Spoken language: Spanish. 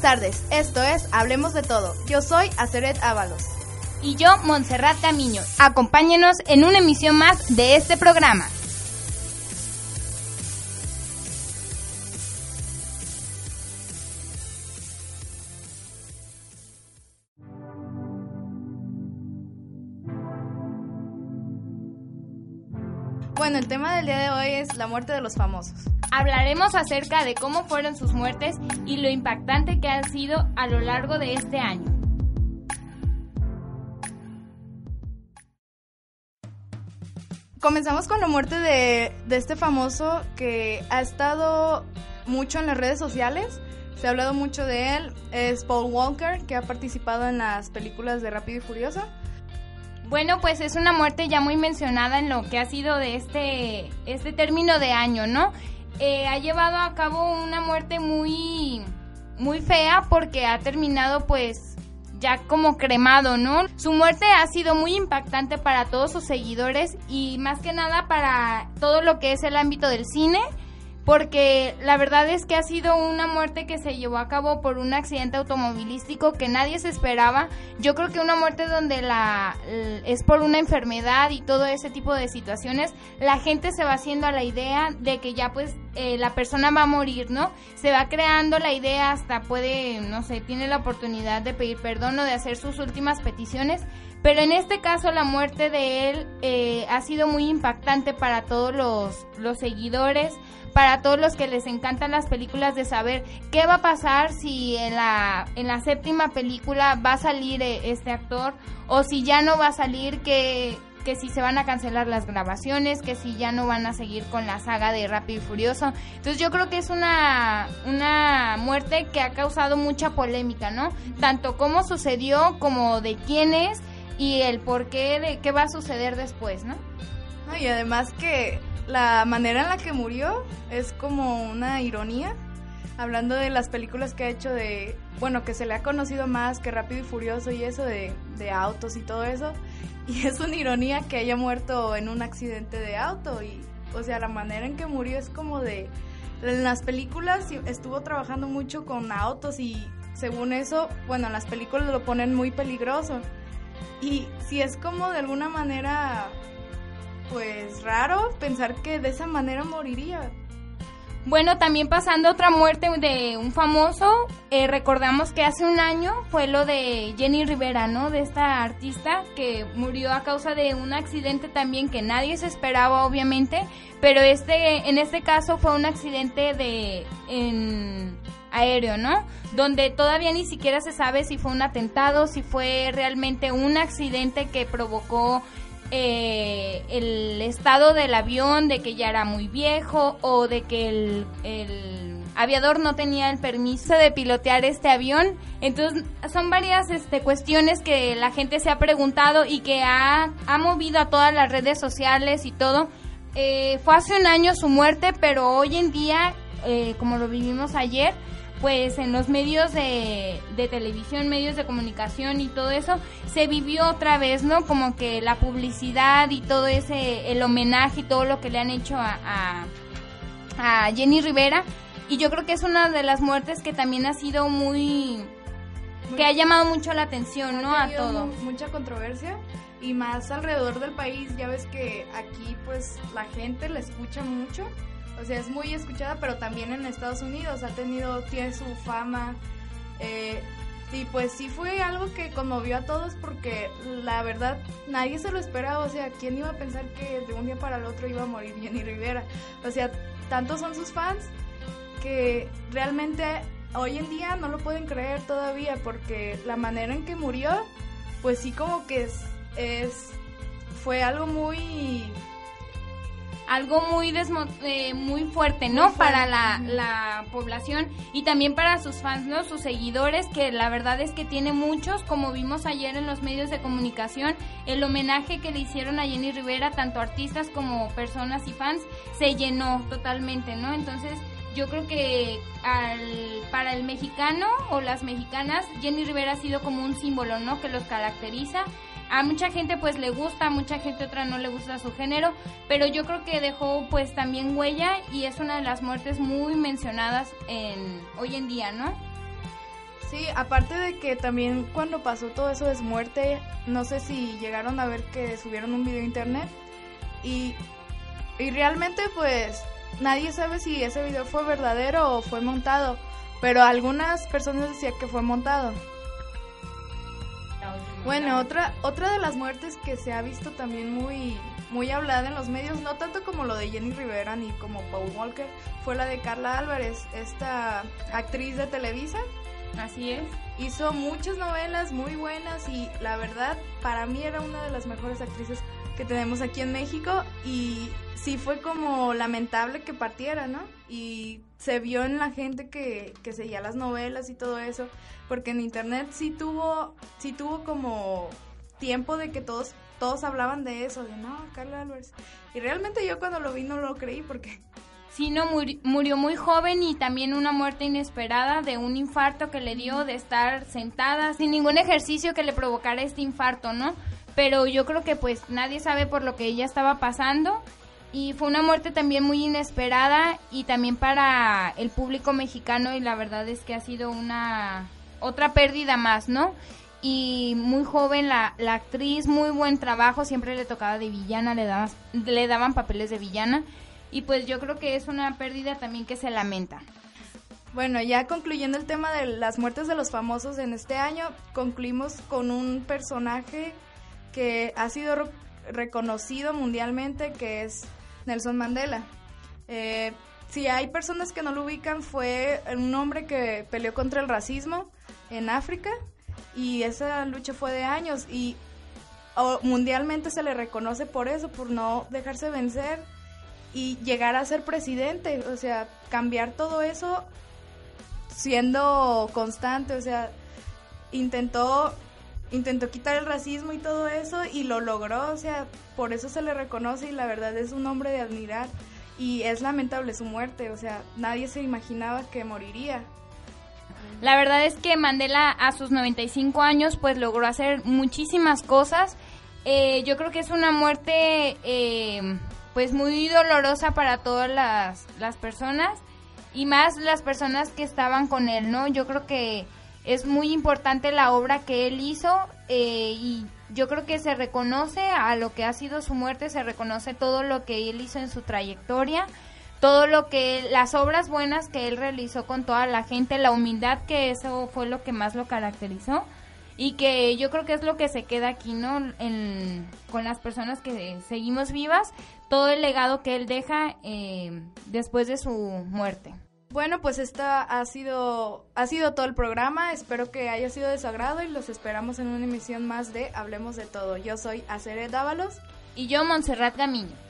Buenas tardes, esto es Hablemos de Todo. Yo soy Aceret Ábalos. Y yo, Montserrat Camiño. Acompáñenos en una emisión más de este programa. Bueno, el tema del día de hoy es la muerte de los famosos. Hablaremos acerca de cómo fueron sus muertes y lo impactante que han sido a lo largo de este año. Comenzamos con la muerte de, de este famoso que ha estado mucho en las redes sociales. Se ha hablado mucho de él. Es Paul Walker, que ha participado en las películas de Rápido y Furioso. Bueno, pues es una muerte ya muy mencionada en lo que ha sido de este, este término de año, ¿no? Eh, ha llevado a cabo una muerte muy, muy fea porque ha terminado pues ya como cremado, ¿no? Su muerte ha sido muy impactante para todos sus seguidores y más que nada para todo lo que es el ámbito del cine porque la verdad es que ha sido una muerte que se llevó a cabo por un accidente automovilístico que nadie se esperaba. Yo creo que una muerte donde la es por una enfermedad y todo ese tipo de situaciones, la gente se va haciendo a la idea de que ya pues eh, la persona va a morir, ¿no? Se va creando la idea hasta puede, no sé, tiene la oportunidad de pedir perdón o de hacer sus últimas peticiones. Pero en este caso la muerte de él eh, ha sido muy impactante para todos los, los seguidores, para todos los que les encantan las películas de saber qué va a pasar si en la, en la séptima película va a salir eh, este actor o si ya no va a salir, que, que si se van a cancelar las grabaciones, que si ya no van a seguir con la saga de Rápido y Furioso. Entonces yo creo que es una, una muerte que ha causado mucha polémica, ¿no? Tanto cómo sucedió como de quién es y el por qué de qué va a suceder después, ¿no? no y además que la manera en la que murió es como una ironía, hablando de las películas que ha hecho de, bueno, que se le ha conocido más que Rápido y Furioso y eso de, de autos y todo eso, y es una ironía que haya muerto en un accidente de auto y, o sea, la manera en que murió es como de, en las películas estuvo trabajando mucho con autos y según eso, bueno, en las películas lo ponen muy peligroso. Y si es como de alguna manera pues raro pensar que de esa manera moriría. Bueno, también pasando otra muerte de un famoso, eh, recordamos que hace un año fue lo de Jenny Rivera, ¿no? De esta artista que murió a causa de un accidente también que nadie se esperaba, obviamente, pero este, en este caso fue un accidente de en aéreo, ¿no? Donde todavía ni siquiera se sabe si fue un atentado, si fue realmente un accidente que provocó eh, el estado del avión, de que ya era muy viejo o de que el, aviador no tenía el permiso de pilotear este avión. Entonces son varias este, cuestiones que la gente se ha preguntado y que ha, ha movido a todas las redes sociales y todo. Eh, fue hace un año su muerte, pero hoy en día, eh, como lo vivimos ayer, pues en los medios de, televisión, medios de comunicación y todo eso, se vivió otra vez, ¿no? Como que la publicidad y todo ese, el homenaje y todo lo que le han hecho a, a, Jenny Rivera. Y yo creo que es una de las muertes que también ha sido muy... que ha llamado mucho la atención, ¿no? A todo. Mucha controversia y más alrededor del país, ya ves que aquí pues la gente la escucha mucho o sea, es muy escuchada, pero también en Estados Unidos ha tenido, tiene su fama. Eh, y pues sí fue algo que conmovió a todos porque la verdad nadie se lo esperaba. O sea, ¿quién iba a pensar que de un día para el otro iba a morir Jenny Rivera? O sea, tantos son sus fans que realmente hoy en día no lo pueden creer todavía porque la manera en que murió, pues sí como que es, es fue algo muy algo muy eh, muy fuerte, ¿no? Para la, la, población y también para sus fans, ¿no? Sus seguidores, que la verdad es que tiene muchos, como vimos ayer en los medios de comunicación, el homenaje que le hicieron a Jenny Rivera, tanto artistas como personas y fans, se llenó totalmente, ¿no? Entonces, yo creo que al, para el mexicano o las mexicanas, Jenny Rivera ha sido como un símbolo, ¿no? Que los caracteriza a mucha gente pues le gusta, a mucha gente otra no le gusta su género, pero yo creo que dejó pues también huella y es una de las muertes muy mencionadas en hoy en día, ¿no? Sí, aparte de que también cuando pasó todo eso de muerte, no sé si llegaron a ver que subieron un video a internet y, y realmente pues nadie sabe si ese video fue verdadero o fue montado, pero algunas personas decían que fue montado. Bueno, otra otra de las muertes que se ha visto también muy muy hablada en los medios, no tanto como lo de Jenny Rivera ni como Paul Walker, fue la de Carla Álvarez, esta actriz de Televisa. Así es. Hizo muchas novelas muy buenas y la verdad para mí era una de las mejores actrices que tenemos aquí en México y sí fue como lamentable que partiera, ¿no? Y se vio en la gente que, que seguía las novelas y todo eso, porque en internet sí tuvo, sí tuvo como tiempo de que todos, todos hablaban de eso, de no, Carla Álvarez. Y realmente yo cuando lo vi no lo creí porque Sí, no, murió muy joven y también una muerte inesperada de un infarto que le dio de estar sentada sin ningún ejercicio que le provocara este infarto, ¿no? Pero yo creo que pues nadie sabe por lo que ella estaba pasando y fue una muerte también muy inesperada y también para el público mexicano y la verdad es que ha sido una otra pérdida más, ¿no? Y muy joven la, la actriz, muy buen trabajo, siempre le tocaba de villana, le, daban, le daban papeles de villana y pues yo creo que es una pérdida también que se lamenta. Bueno, ya concluyendo el tema de las muertes de los famosos en este año, concluimos con un personaje que ha sido reconocido mundialmente, que es Nelson Mandela. Eh, si hay personas que no lo ubican, fue un hombre que peleó contra el racismo en África y esa lucha fue de años y mundialmente se le reconoce por eso, por no dejarse vencer y llegar a ser presidente, o sea, cambiar todo eso siendo constante, o sea, intentó intentó quitar el racismo y todo eso y lo logró, o sea, por eso se le reconoce y la verdad es un hombre de admirar y es lamentable su muerte, o sea, nadie se imaginaba que moriría. La verdad es que Mandela a sus 95 años pues logró hacer muchísimas cosas. Eh, yo creo que es una muerte eh, pues muy dolorosa para todas las, las personas y más las personas que estaban con él, ¿no? Yo creo que es muy importante la obra que él hizo eh, y yo creo que se reconoce a lo que ha sido su muerte, se reconoce todo lo que él hizo en su trayectoria, todo lo que las obras buenas que él realizó con toda la gente, la humildad que eso fue lo que más lo caracterizó y que yo creo que es lo que se queda aquí, ¿no? con las personas que seguimos vivas, todo el legado que él deja eh, después de su muerte. Bueno, pues esta ha sido, ha sido todo el programa. Espero que haya sido de su agrado y los esperamos en una emisión más de Hablemos de Todo. Yo soy Acere Dávalos. Y yo, Montserrat Gamiño.